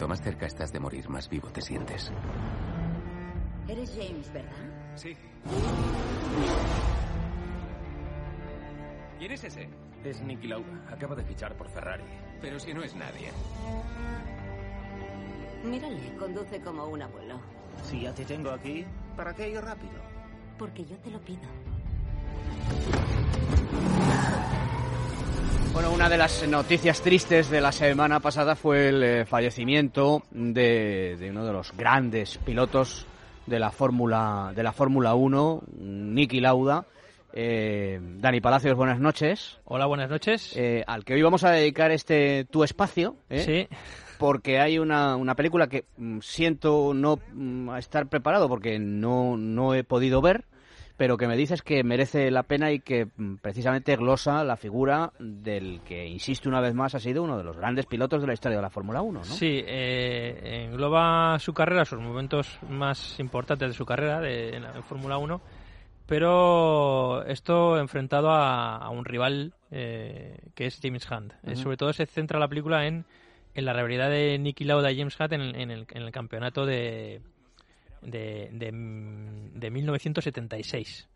Cuanto más cerca estás de morir, más vivo te sientes. Eres James, ¿verdad? Sí. ¿Quién es ese? Es Nicky Lauda. Acaba de fichar por Ferrari. Pero si no es nadie. Mírale, conduce como un abuelo. Si ya te tengo aquí, ¿para qué ir rápido? Porque yo te lo pido. Bueno, una de las noticias tristes de la semana pasada fue el eh, fallecimiento de, de uno de los grandes pilotos de la Fórmula de la Fórmula 1, Niki Lauda. Eh, Dani Palacios, buenas noches. Hola, buenas noches. Eh, al que hoy vamos a dedicar este tu espacio. ¿eh? Sí. Porque hay una, una película que mm, siento no mm, estar preparado porque no, no he podido ver, pero que me dices que merece la pena y que mm, precisamente glosa la figura del que, insisto una vez más, ha sido uno de los grandes pilotos de la historia de la Fórmula 1, ¿no? Sí, eh, engloba su carrera, sus momentos más importantes de su carrera de, en la en Fórmula 1, pero esto enfrentado a, a un rival eh, que es James Hunt. Eh, sobre todo se centra la película en, en la rivalidad de Nicky Lauda y James Hunt en el, en el campeonato de, de, de, de 1976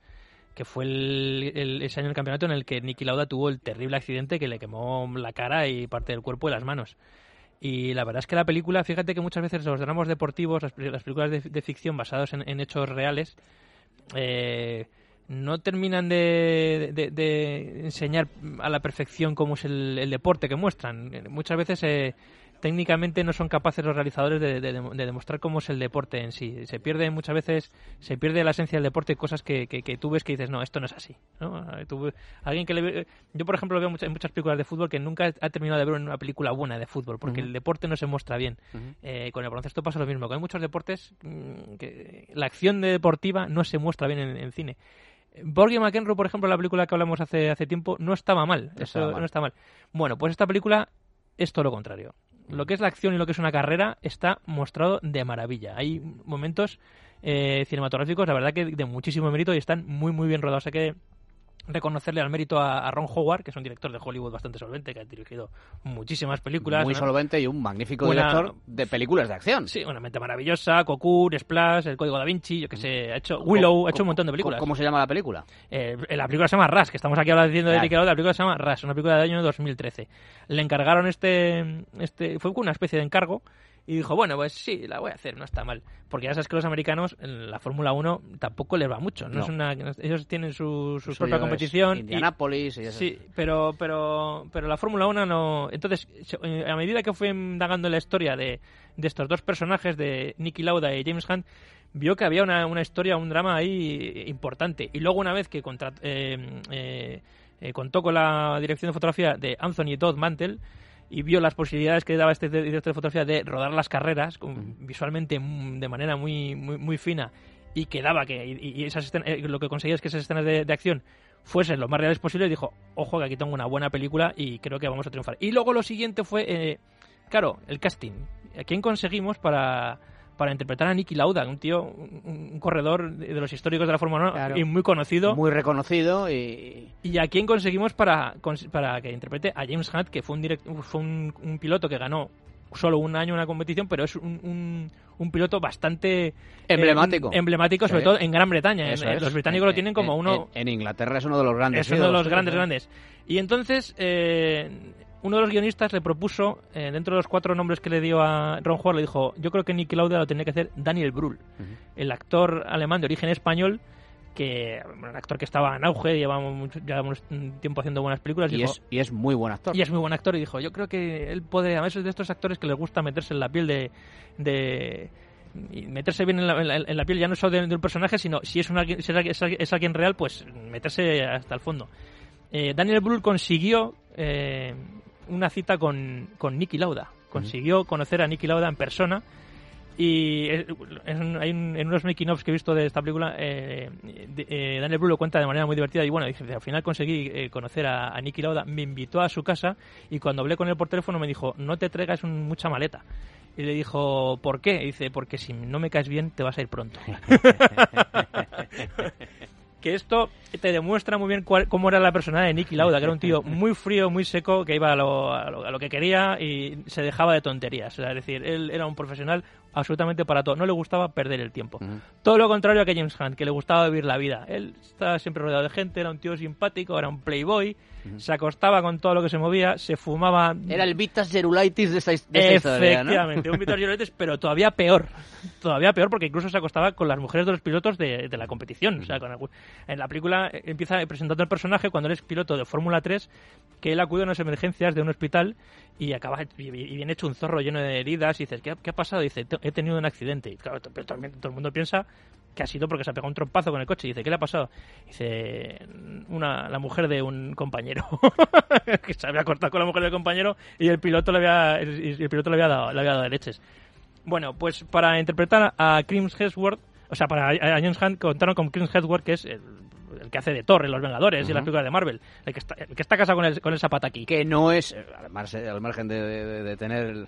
que fue el, el- ese año el campeonato en el que Nicky Lauda tuvo el terrible accidente que le quemó la cara y parte del cuerpo y las manos. Y la verdad es que la película, fíjate que muchas veces los dramas deportivos, las, las películas de, de ficción basados en, en hechos reales, eh, no terminan de, de- de enseñar a la perfección cómo es el, el deporte que muestran. Muchas veces eh, técnicamente no son capaces los realizadores de, de- de demostrar cómo es el deporte en sí. Se pierde muchas veces, se pierde la esencia del deporte cosas que, que- que tú ves que dices, no, esto no es así. ¿no? Eh, tú- alguien que le ve- yo, por ejemplo, veo muchas, en muchas películas de fútbol que nunca ha terminado de ver una película buena de fútbol, porque el deporte no se muestra bien. Eh, con el baloncesto pasa lo mismo, que hay muchos deportes mm, que la acción de deportiva no se muestra bien en, en cine. Borgie McEnroe, por ejemplo, la película que hablamos hace, hace tiempo, no estaba mal. No Eso estaba mal. no está mal. Bueno, pues esta película es todo lo contrario. Lo que es la acción y lo que es una carrera está mostrado de maravilla. Hay momentos eh, cinematográficos, la verdad que de muchísimo mérito y están muy, muy bien rodados. Hay que reconocerle al mérito a, a Ron Howard, que es un director de Hollywood bastante solvente, que ha dirigido muchísimas películas. Muy ¿no? solvente y un magnífico Una- director de películas de acción. Sí, una mente maravillosa, Cocoon, Splash, El Código Da Vinci, yo que sé, ha hecho Willow, ha hecho un montón de películas. ¿Cómo se llama la película? Eh, la película se llama Rush, que estamos aquí hablando diciendo de Claro. Lauda, la película se llama Rush, una película del año 2013. Le encargaron este, este, fue una especie de encargo y dijo, bueno, pues sí, la voy a hacer, no está mal. Porque ya sabes que los americanos en la Fórmula 1 tampoco les va mucho, no, No. es una, ellos tienen su, su propia competición. Indianápolis y eso. Sí, pero, pero, pero la Fórmula 1 no. Entonces, eh, a medida que fue indagando en la historia de, de estos dos personajes, de Nicky Lauda y James Hunt, vio que había una, una historia, un drama ahí importante. Y luego, una vez que contra- eh, eh, eh, contó con la dirección de fotografía de Anthony Todd Mantle, y vio las posibilidades que daba este director de fotografía de rodar las carreras con- visualmente mm, de manera muy, muy, muy fina y que daba que y, y esas escen- eh, lo que conseguía es que esas escenas de, de acción fuesen lo más reales posible y dijo, ojo que aquí tengo una buena película y creo que vamos a triunfar. Y luego lo siguiente fue, eh, claro, el casting. ¿A quién conseguimos para, para interpretar a Nicky Lauda? Un tío, un, un corredor de de los históricos de la Fórmula 1 Claro. y muy conocido. Muy reconocido y... ¿Y a quién conseguimos para, para que interprete a James Hunt, que fue un, direct- fue un, un piloto que ganó solo un año una competición, pero es un, un, un piloto bastante eh, Emblemático. emblemático, sobre Sí. todo en Gran Bretaña. En- los británicos lo En- tienen como uno, En, Inglaterra es uno de los grandes. es uno de los grandes, grandes. Y entonces, eh, uno de los guionistas le propuso, eh, dentro de los cuatro nombres que le dio a Ron Howard, le dijo, yo creo que Nicky Lauda lo tenía que hacer Daniel Brühl, el actor alemán de origen español, que bueno, un actor que estaba en auge, llevamos mucho, llevamos tiempo haciendo buenas películas. Y dijo, es, y es muy buen actor. y es muy buen actor y dijo, yo creo que él puede, a veces de estos actores que les gusta meterse en la piel de... de y meterse bien en la, en la- en la piel ya no solo de, de un personaje, sino si es, un alguien, si es, alguien- es es alguien real, pues meterse hasta el fondo. Eh, Daniel Brühl consiguió eh, una cita con, con Nicky Lauda. Consiguió conocer a Nicky Lauda en persona y un- en unos making ofs que he visto de esta película, eh, de- eh, Daniel Brühl lo cuenta de manera muy divertida y bueno, dice, al final conseguí eh, conocer a, a Nicky Lauda, me invitó a su casa y cuando hablé con él por teléfono me dijo, no te traigas un- mucha maleta. Y le dijo, ¿por qué? Y dice, porque si no me caes bien te vas a ir pronto. que esto te demuestra muy bien cuál- cómo era la personalidad de Nicky Lauda, que era un tío muy frío, muy seco, que iba a lo, a lo- a lo que quería y se dejaba de tonterías. Es decir, él era un profesional absolutamente para todo. No le gustaba perder el tiempo. Todo lo contrario a que James Hunt, que le gustaba vivir la vida. Él estaba siempre rodeado de gente, era un tío simpático, era un playboy, se acostaba con todo lo que se movía, se fumaba... Era el Vitas Gerulaitis de esta historia, ¿no? Efectivamente, un Vitor Lloretes, pero todavía peor. Todavía peor porque incluso se acostaba con las mujeres de los pilotos de, de la competición. O sea, con en la película empieza presentando el personaje cuando él es piloto de Fórmula 3, que él acude a unas emergencias de un hospital y acaba y, y viene hecho un zorro lleno de heridas y dices, ¿qué, ha- qué ha pasado? Y dice, "Te- he tenido un accidente. Y claro, pero también todo el mundo piensa que ha sido porque se ha pegado un trompazo con el coche. Y dice, ¿qué le ha pasado? Dice, una, la mujer de un compañero. que se había cortado con la mujer del compañero y el piloto le había, el, el piloto le había dado, le había dado leches. Bueno, pues para interpretar a Chris Hemsworth, o sea, para a James Hunt contaron con Chris Hemsworth, que es el, el que hace de Thor en Los Vengadores y las películas de Marvel, el que está, el que está casado con el, con el Zapataki. Que no es, eh, al margen, al margen de, de- de tener...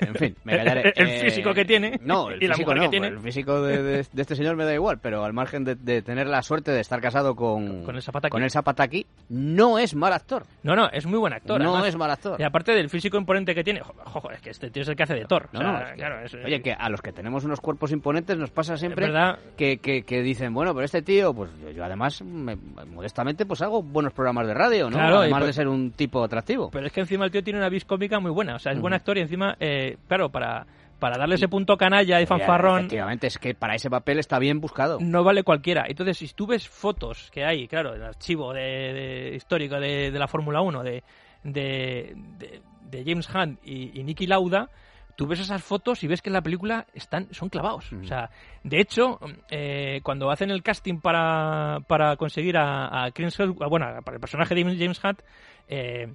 En fin, me callaré. El Eh, físico que tiene No, el y la físico mujer que no, tiene. El físico de, de- de este señor me da igual, pero al margen de, de tener la suerte de estar casado con, Con el Zapataki. con el Zapataki, no es mal actor. No, no, es muy buen actor. no además. es mal actor. Y aparte del físico imponente que tiene, jo- jojo, es que este tío es el que hace de Thor. No, o sea, no, es que- claro, es- Oye, que a los que tenemos unos cuerpos imponentes nos pasa siempre que, que, que dicen, bueno, pero este tío, pues yo, yo además, me- modestamente, pues hago buenos programas de radio, ¿no? Claro, además pues- de ser un tipo atractivo. Pero es que encima el tío tiene una vis cómica muy buena. O sea, es buen actor y encima, eh, claro, para, para darle ese punto canalla y fanfarrón, Efectivamente, es que para ese papel está bien buscado. no vale cualquiera. Entonces, si tú ves fotos que hay, claro, el archivo de, de- histórico de, de la Fórmula 1, de, de, James Hunt y, y Nicky Lauda, tú ves esas fotos y ves que en la película están son clavados. O sea, de hecho, eh, cuando hacen el casting para, para conseguir a, a Chris bueno, para el personaje de James Hunt, eh,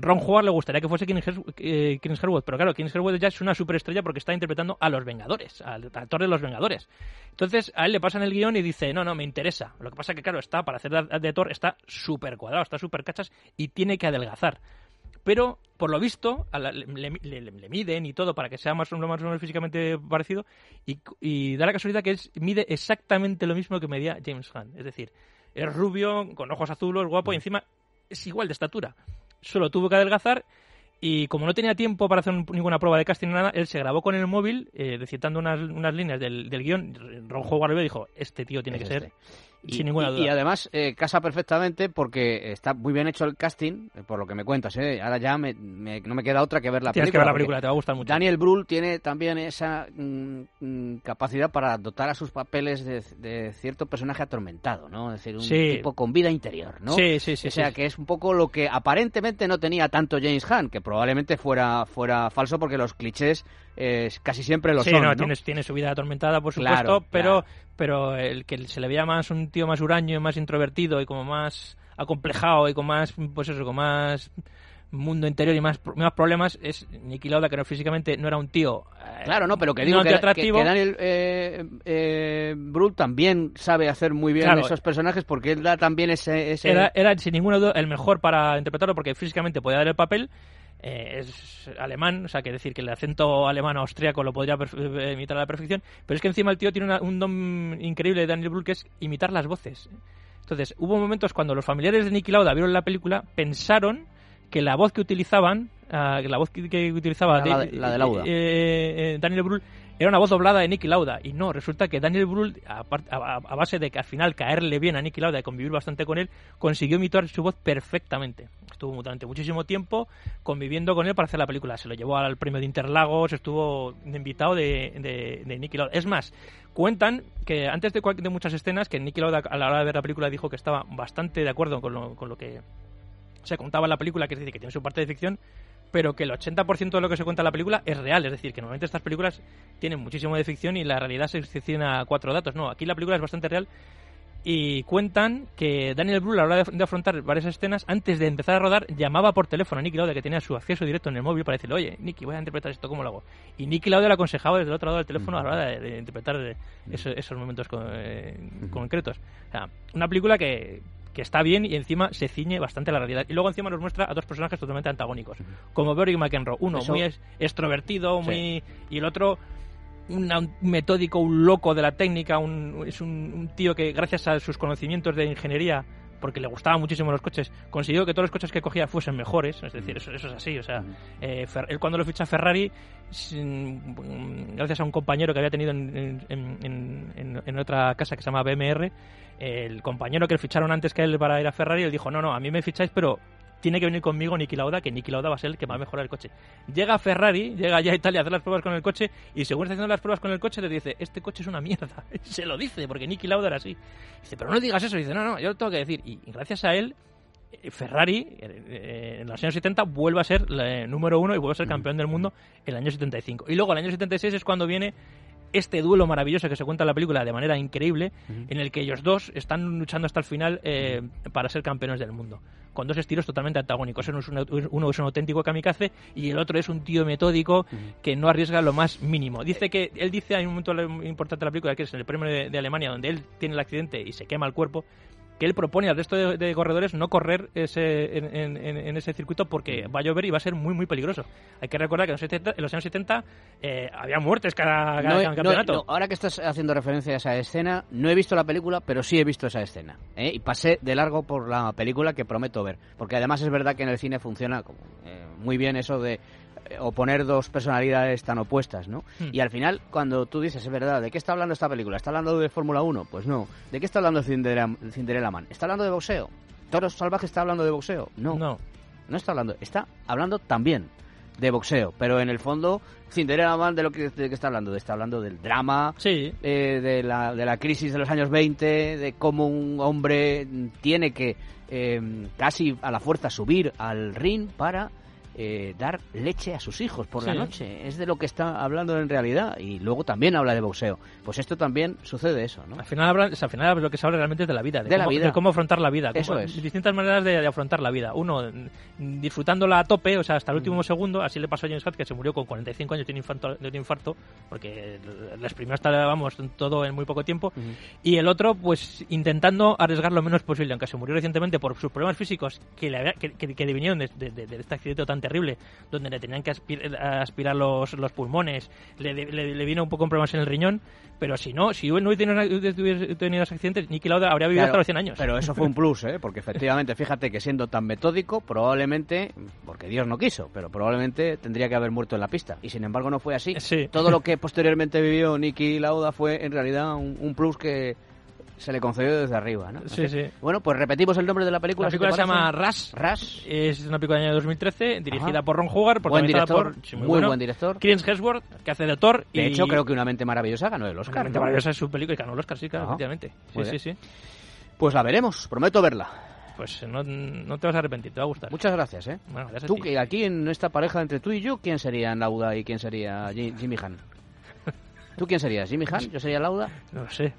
Ron Howard le gustaría que fuese Chris Hemsworth, eh, pero claro, Chris Hemsworth ya es una superestrella porque está interpretando a los Vengadores, al actor de los Vengadores. Entonces a él le pasan el guion y dice, no, no, me interesa. Lo que pasa que, claro, está para hacer de, Thor, está súper cuadrado, está súper cachas y tiene que adelgazar. Pero, por lo visto, a la- le, le- le- miden y todo para que sea más o menos, físicamente parecido y, y da la casualidad que es, mide exactamente lo mismo que medía James Hunt. Es decir, es rubio, con ojos azules, guapo y encima es igual de estatura. Solo tuvo que adelgazar y como no tenía tiempo para hacer ninguna prueba de casting nada, él se grabó con el móvil, eh, citando unas, unas líneas del, del guion. Ron Howard dijo, este tío tiene Es que ser, este. sin ninguna y- duda. y además eh, casa perfectamente porque está muy bien hecho el casting, eh, por lo que me cuentas. ¿eh? Ahora ya me- me- no me queda otra que ver la Tienes que película. ver la película, te va a gustar mucho. Daniel Brühl tiene también esa mm, mm, capacidad para dotar a sus papeles de, de cierto personaje atormentado, ¿no? Es decir, un Sí. tipo con vida interior, ¿no? Sí, sí, sí. o sea, sí. que es un poco lo que aparentemente no tenía tanto James Hunt, que probablemente fuera, fuera falso porque los clichés eh, casi siempre lo sí, son. no, ¿no? Tiene, tiene su vida atormentada, por supuesto, Claro, pero, claro. Pero el que se le veía más un tío más huraño, más introvertido y como más acomplejado y con más, pues eso, con más mundo interior y más, más problemas es Nicky Lauda, que no, físicamente no era un tío... eh, Claro, no, pero que no digo un que, que- Daniel eh, eh, Brühl también sabe hacer muy bien Claro. esos personajes porque él da también ese... ese- Era, era sin ninguna duda el mejor para interpretarlo porque físicamente podía dar el papel. Eh, es alemán, o sea, que decir que el acento alemán austríaco lo podría eh, imitar a la perfección, pero es que encima el tío tiene una- un don increíble de Daniel Brühl que es imitar las voces. Entonces, hubo momentos cuando los familiares de Nicky Lauda vieron la película, pensaron que la voz que utilizaban, ah, la voz que, que utilizaba la de- la de Lauda. eh, eh, Daniel Brühl era una voz doblada de Nicky Lauda y no, resulta que Daniel Brühl a, a- a base de que al final caerle bien a Nicky Lauda y convivir bastante con él, consiguió imitar su voz perfectamente. Estuvo durante muchísimo tiempo conviviendo con él para hacer la película. Se lo llevó al premio de Interlagos, estuvo invitado de, de, de Nicky Lauda. Es más, cuentan que antes de, de muchas escenas, que Nicky Lauda a la hora de ver la película dijo que estaba bastante de acuerdo con lo, con lo que se contaba en la película, que es decir, que tiene su parte de ficción, pero que el 80% de lo que se cuenta en la película es real. Es decir, que normalmente estas películas tienen muchísimo de ficción y la realidad se secciona a cuatro datos. No, aquí la película es bastante real y cuentan que Daniel Brühl a la hora de, afrontar varias escenas, antes de empezar a rodar, llamaba por teléfono a Nicky Lauda, que tenía su acceso directo en el móvil, para decirle, oye, Nicky, voy a interpretar esto, ¿cómo lo hago? Y Nicky Lauda le aconsejaba desde el otro lado del teléfono a la hora de, de interpretar eh, eso- esos momentos con- eh, concretos. O sea, una película que, que está bien y encima se ciñe bastante a la realidad. Y luego encima nos muestra a dos personajes totalmente antagónicos, como Boric McEnroe. Uno Eso- muy extrovertido, Sí. muy y el otro un metódico, un loco de la técnica, un, es un, un tío que gracias a sus conocimientos de ingeniería, porque le gustaban muchísimo los coches, consiguió que todos los coches que cogía fuesen mejores, es decir, eso, eso es así, o sea, eh, Fer- él cuando lo ficha Ferrari, sin- mm, gracias a un compañero que había tenido en, en- en- en- en otra casa que se llama BMR, el compañero que le ficharon antes que él para ir a Ferrari, él dijo, no, no, a mí me ficháis, pero tiene que venir conmigo Niki Lauda, que Niki Lauda va a ser el que va a mejorar el coche. Llega Ferrari, llega ya a Italia a hacer las pruebas con el coche y según está haciendo las pruebas con el coche le dice, este coche es una mierda. Se lo dice, porque Niki Lauda era así. Dice, pero no digas eso. Dice, no, no, yo lo tengo que decir. Y, gracias a él, eh, Ferrari eh, eh, en los años 70 vuelve a ser número uno y vuelve a ser campeón del mundo en el año 75. Y luego el año 76 es cuando viene este duelo maravilloso que se cuenta en la película de manera increíble, en el que ellos dos están luchando hasta el final eh, para ser campeones del mundo, con dos estilos totalmente antagónicos. Uno es un, uno es un auténtico kamikaze y el otro es un tío metódico que no arriesga lo más mínimo. Dice que él dice, hay un momento importante de la película que es en el premio de, de Alemania, donde él tiene el accidente y se quema el cuerpo, que él propone al resto de, de corredores no correr ese, en, en- en- en ese circuito porque va a llover y va a ser muy muy peligroso. Hay que recordar que en los, 70 en los años 70 eh, había muertes cada, cada No he- no- campeonato. no, ahora que estás haciendo referencia a esa escena, no he visto la película, pero sí he visto esa escena. ¿eh? Y pasé de largo por la película que prometo ver. Porque además es verdad que en el cine funciona como, eh, muy bien eso de eh, oponer dos personalidades tan opuestas, ¿no? Hmm. Y al final, cuando tú dices, es verdad, ¿de qué está hablando esta película? ¿Está hablando de Fórmula 1? Pues no. ¿De qué está hablando Cinderella, Cinderella Man? ¿Está hablando de boxeo? ¿Toros Salvajes está hablando de boxeo? No. no. No está hablando, está hablando también de boxeo, pero en el fondo Cinderella Man de lo que, de está hablando, está hablando del drama, Sí, eh, de, la, de la crisis de los años 20, de cómo un hombre tiene que eh, casi a la fuerza subir al ring para eh, dar leche a sus hijos por la Sí. noche. Es de lo que está hablando en realidad y luego también habla de boxeo. Pues esto también sucede eso, ¿no? Al final, habla- o sea, al final lo que se habla realmente es de la vida, de, De la cómo, vida. de cómo afrontar la vida. Eso cómo- es. Distintas maneras de, de afrontar la vida. Uno, mm, disfrutándola a tope, o sea, hasta el Mm. último segundo. Así le pasó a James Hutt, que se murió con 45 años de un infarto, de un infarto porque le exprimió hasta, vamos, todo en muy poco tiempo. Y el otro, pues, intentando arriesgar lo menos posible, aunque se murió recientemente por sus problemas físicos que le, que, que- que vinieron de- de- de este accidente tan terrible, donde le tenían que aspir- aspirar los, los pulmones, le, le- le vino un poco un problemas en el riñón, pero si no, si no hubiese tenido, hubiese tenido ese accidente, Niki Lauda habría vivido Claro, hasta los 100 años. Pero eso fue un plus, ¿eh? Porque efectivamente, fíjate que siendo tan metódico, probablemente, porque Dios no quiso, pero probablemente tendría que haber muerto en la pista. Y sin embargo no fue así. Sí. Todo lo que posteriormente vivió Nicky Lauda fue en realidad un, un plus que se le concedió desde arriba, ¿no? Sí, sí. Bueno, pues repetimos el nombre de la película. La película se llama Rush. Rush. Es una película del año 2013, dirigida Ajá. por Ron Howard, Buen director, por... sí, muy, bueno, buen director. Chris Hemsworth, que hace de Thor. De y... hecho, creo que Una mente maravillosa ganó el Oscar. Realmente ¿no? maravillosa es su película y ganó el Oscar, sí, claro, Ajá. efectivamente. Muy Sí, sí, sí. Pues la veremos, prometo verla. Pues no, no te vas a arrepentir, te va a gustar. Muchas gracias, ¿eh? Bueno, gracias Tú, que aquí en esta pareja entre tú y yo, ¿quién sería Lauda y quién sería Ji- Jimmy Han? ¿Tú quién serías? ¿Jimmy Han? ¿Yo sería Lauda? No lo sé.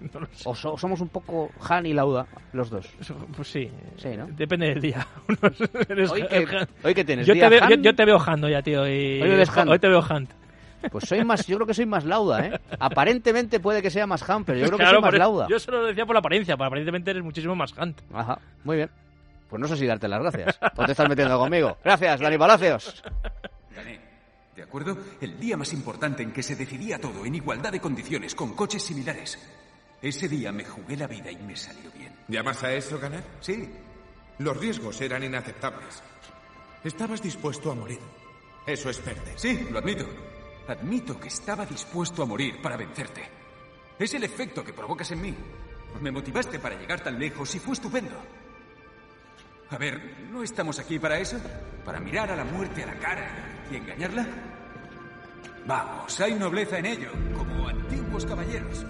No lo sé. ¿O so- somos un poco Han y Lauda, los dos? Pues sí. Sí, ¿no? Depende del día. Eres ¿Hoy Han- Han. hoy qué tienes? Yo ¿Día te, veo, yo, Han? yo te veo Hando ya, tío. Y... Hoy me ves Han. Hoy te veo Hunt. Pues soy más, yo creo que soy más Lauda, ¿eh? Aparentemente puede que sea más Han, pero yo creo que Claro, soy más Lauda. Yo solo lo decía por la apariencia, pero aparentemente eres muchísimo más Hunt. Ajá, muy bien. Pues no sé si darte las gracias. O te estás metiendo conmigo. Gracias, Dani Palacios. Gané. ¿De acuerdo? El día más importante en que se decidía todo en igualdad de condiciones, con coches similares. Ese día me jugué la vida y me salió bien. ¿Llamas a eso ganar? Sí, Los riesgos eran inaceptables. Estabas dispuesto a morir. Eso es perder. sí, lo admito. Admito que estaba dispuesto a morir para vencerte. Es el efecto que provocas en mí. Me motivaste para llegar tan lejos y fue estupendo. A ver, ¿no estamos aquí para eso? ¿Para mirar a la muerte a la cara y engañarla? Vamos, hay nobleza en ello, como antiguos caballeros.